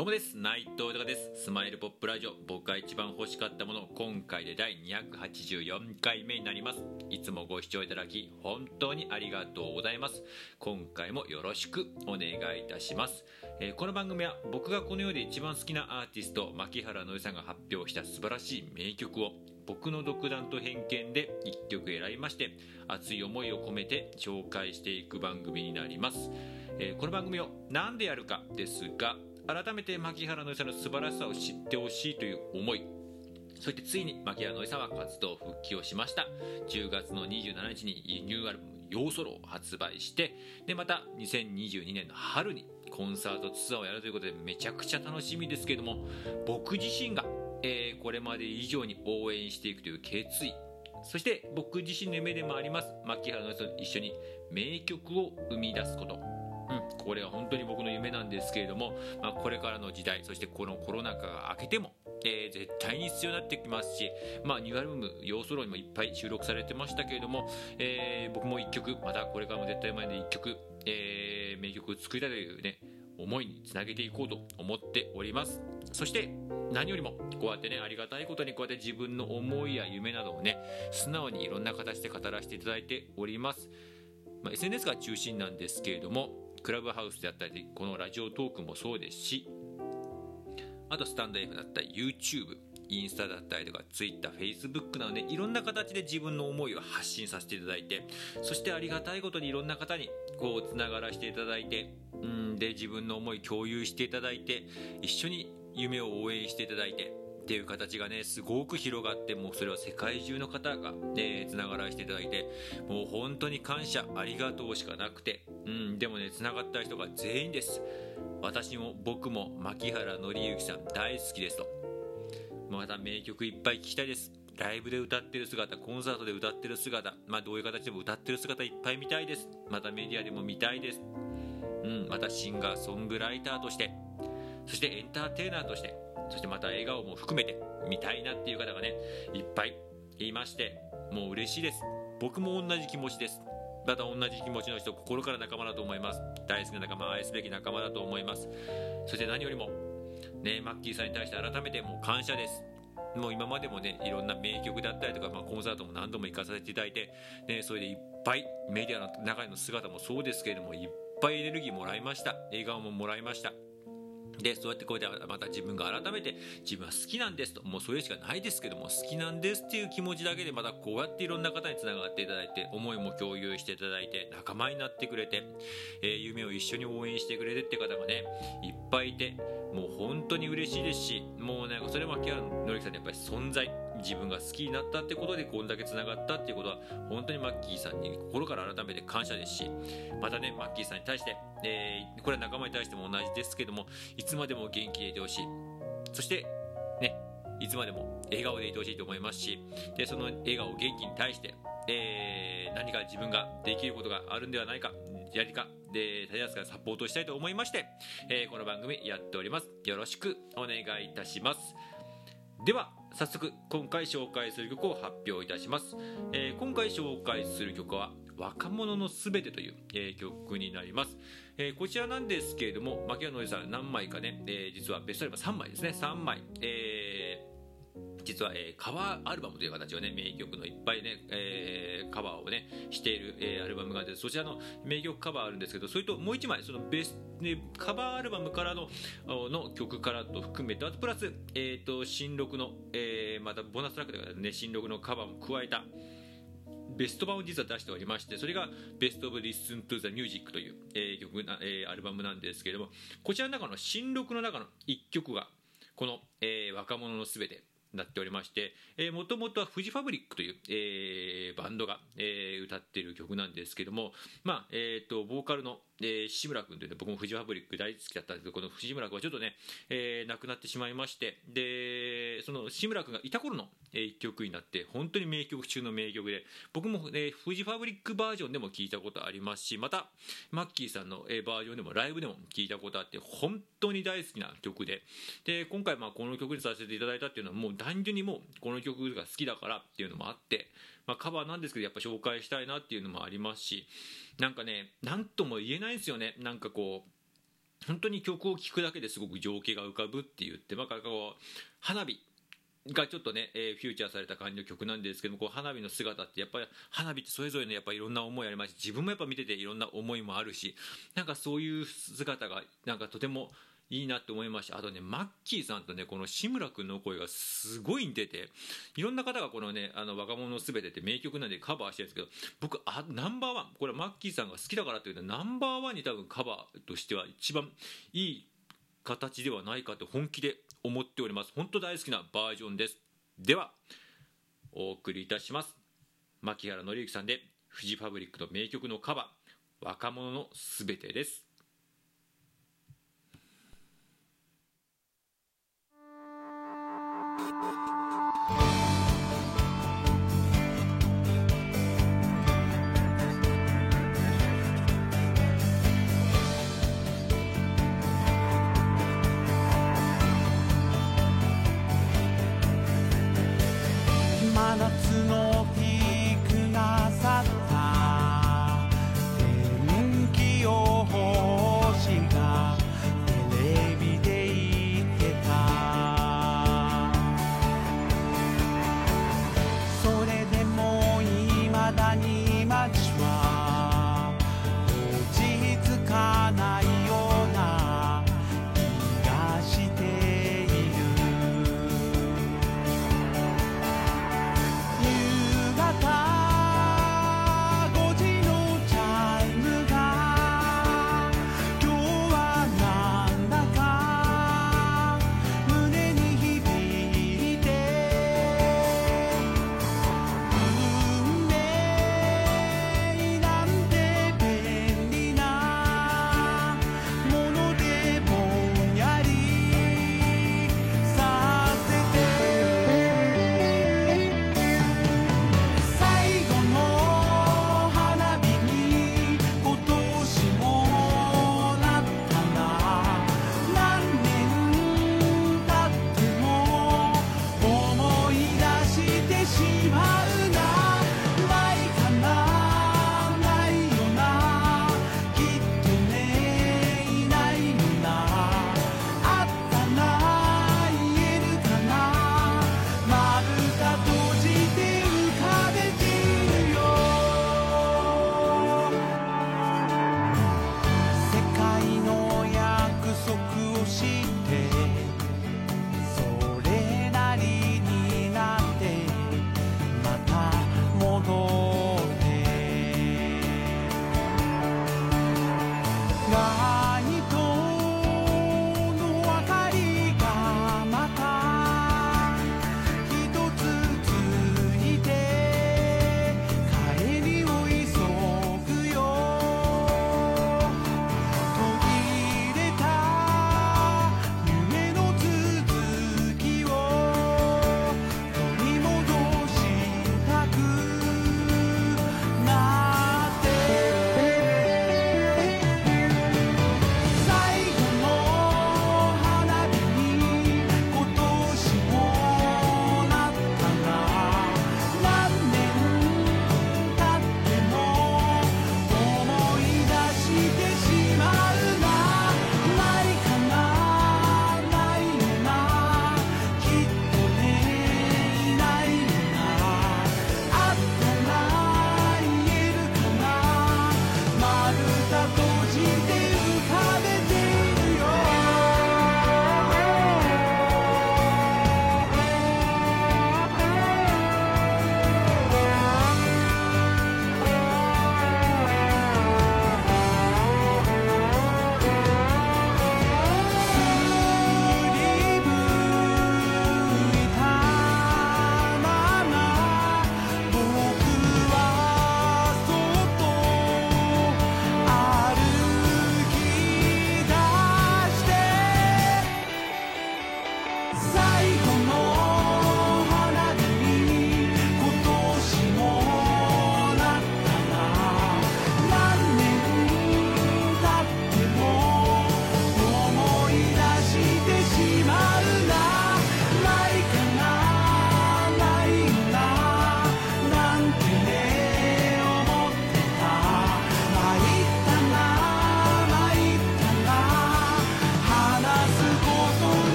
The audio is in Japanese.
どうもです。内藤隆です。スマイルポップラジオ。僕が一番欲しかったもの。今回で第284回目になります。いつもご視聴いただき本当にありがとうございます。今回もよろしくお願いいたします、えー、この番組は僕がこの世で一番好きなアーティスト牧原のりさんが発表した素晴らしい名曲を僕の独断と偏見で1曲選びまして熱い思いを込めて紹介していく番組になります、えー、この番組を何でやるかですが改めて牧原のりさんの素晴らしさを知ってほしいという思い。そしてついに牧原のりさんは活動復帰をしました。10月の27日にニューアルバム「ヨソロ」を発売してでまた2022年の春にコンサートツアーをやるということでめちゃくちゃ楽しみですけれども僕自身が、えー、これまで以上に応援していくという決意そして僕自身の夢でもあります牧原のりさんと一緒に名曲を生み出すこと。うん、これは本当に僕の夢なんですけれども、まあ、これからの時代そしてこのコロナ禍が明けても、えー、絶対に必要になってきますし、まあ、ニューアルバム「要素論」にもいっぱい収録されてましたけれども、えー、僕も1曲またこれからも絶対前で1曲、えー、名曲を作りたいというね思いにつなげていこうと思っております。そして何よりもこうやってねありがたいことにこうやって自分の思いや夢などをね素直にいろんな形で語らせていただいております、まあ、SNS が中心なんですけれどもクラブハウスであったりこのラジオトークもそうですしあとスタンド F だったり YouTube インスタだったりとか TwitterFacebook などでいろんな形で自分の思いを発信させていただいてそしてありがたいことにいろんな方にこうつながらせていただいてうんで自分の思い共有していただいて一緒に夢を応援していただいてっていう形がねすごく広がってもうそれは世界中の方がねつながらせていただいてもう本当に感謝ありがとうしかなくてうんでもねつながった人が全員です。私も僕も牧原紀之さん大好きですと。また名曲いっぱい聴きたいです。ライブで歌ってる姿コンサートで歌ってる姿まあどういう形でも歌ってる姿いっぱい見たいです。またメディアでも見たいです。うんまたシンガーソングライターとしてそしてエンターテイナーとしてそしてまた笑顔も含めて見たいなっていう方がねいっぱいいましてもう嬉しいです。僕も同じ気持ちです。また同じ気持ちの人心から仲間だと思います。大好きな仲間愛すべき仲間だと思います。そして何よりもねマッキーさんに対して改めてもう感謝です。もう今までもねいろんな名曲だったりとか、まあ、コンサートも何度も行かさせていただいて、ね、それでいっぱいメディアの中の姿もそうですけれどもいっぱいエネルギーもらいました。笑顔ももらいました。でそうやってこうやってまた自分が改めて自分は好きなんですと。もうそれしかないですけども好きなんですっていう気持ちだけでまたこうやっていろんな方につながっていただいて思いも共有していただいて仲間になってくれて、えー、夢を一緒に応援してくれてって方がねいっぱいいてもう本当に嬉しいですしもうねそれも秋原のりさんのやっぱり存在自分が好きになったってことでこんだけつながったっていうことは本当にマッキーさんに心から改めて感謝ですしまたねマッキーさんに対して、えー、これは仲間に対しても同じですけどもいつまでも元気でいてほしいそしてねいつまでも笑顔でいてほしいと思いますしでその笑顔元気に対して、えー、何か自分ができることがあるんではないかやりかで、タイヤスがサポートしたいと思いまして、えー、この番組やっております。よろしくお願いいたします。では、早速今回紹介する曲を発表いたします、えー、今回紹介する曲は「若者のすべて」という、えー、曲になります、えー、こちらなんですけれども牧野さん何枚かね、え実はベストアルバム3枚ですね。3枚、え実は、えー、カバーアルバムという形をね、名曲のいっぱいね、えー、カバーをね、している、えー、アルバムがあって、そちらの名曲カバーあるんですけど、それともう一枚、そのベス、ね、カバーアルバムからのの曲からと含めて、あとプラス、えーと、新録の、えー、またボーナストラックでね、新録のカバーも加えた、ベスト版を実は出しておりまして、それがベストオブ Listen to the Music という、えー、曲な、えー、アルバムなんですけれども、こちらの中の新録の中の1曲が、この、えー、若者のすべて。なっておりまして、えもともとはフジファブリックという、えー、バンドが、えー、歌っている曲なんですけども、まあ、えっ、ー、と、ボーカルの、えー、志村君というね、僕もフジファブリック大好きだったんですけど、この藤村君はちょっとね、えー、亡くなってしまいまして、で、その志村君がいた頃の、えー、一曲になって、本当に名曲中の名曲で、僕も、えー、フジファブリックバージョンでも聞いたことありますし、また、マッキーさんの、えー、バージョンでもライブでも聞いたことあって、本当に大好きな曲で、で、今回まあこの曲にさせていただいたっていうのは、もう単純にもうこの曲が好きだからっていうのもあって、まあ、カバーなんですけどやっぱ紹介したいなっていうのもありますしなんかね何とも言えないんですよね。なんかこう本当に曲を聴くだけですごく情景が浮かぶって言って、まあ、こう花火がちょっとね、えー、フューチャーされた感じの曲なんですけどもこう花火の姿ってやっぱり花火ってそれぞれのやっぱいろんな思いありますし自分もやっぱ見てていろんな思いもあるしなんかそういう姿がなんかとてもいいなって思いました。あとねマッキーさんとねこの志村君の声がすごい似てていろんな方がこのね「あの若者のすべて」って名曲なんでカバーしてるんですけど僕あナンバーワンこれはマッキーさんが好きだからっていうとナンバーワンに多分カバーとしては一番いい形ではないかと本気で思っております。本当大好きなバージョンです。ではお送りいたします。牧原紀之さんでフジファブリックの名曲のカバー若者のすべてです。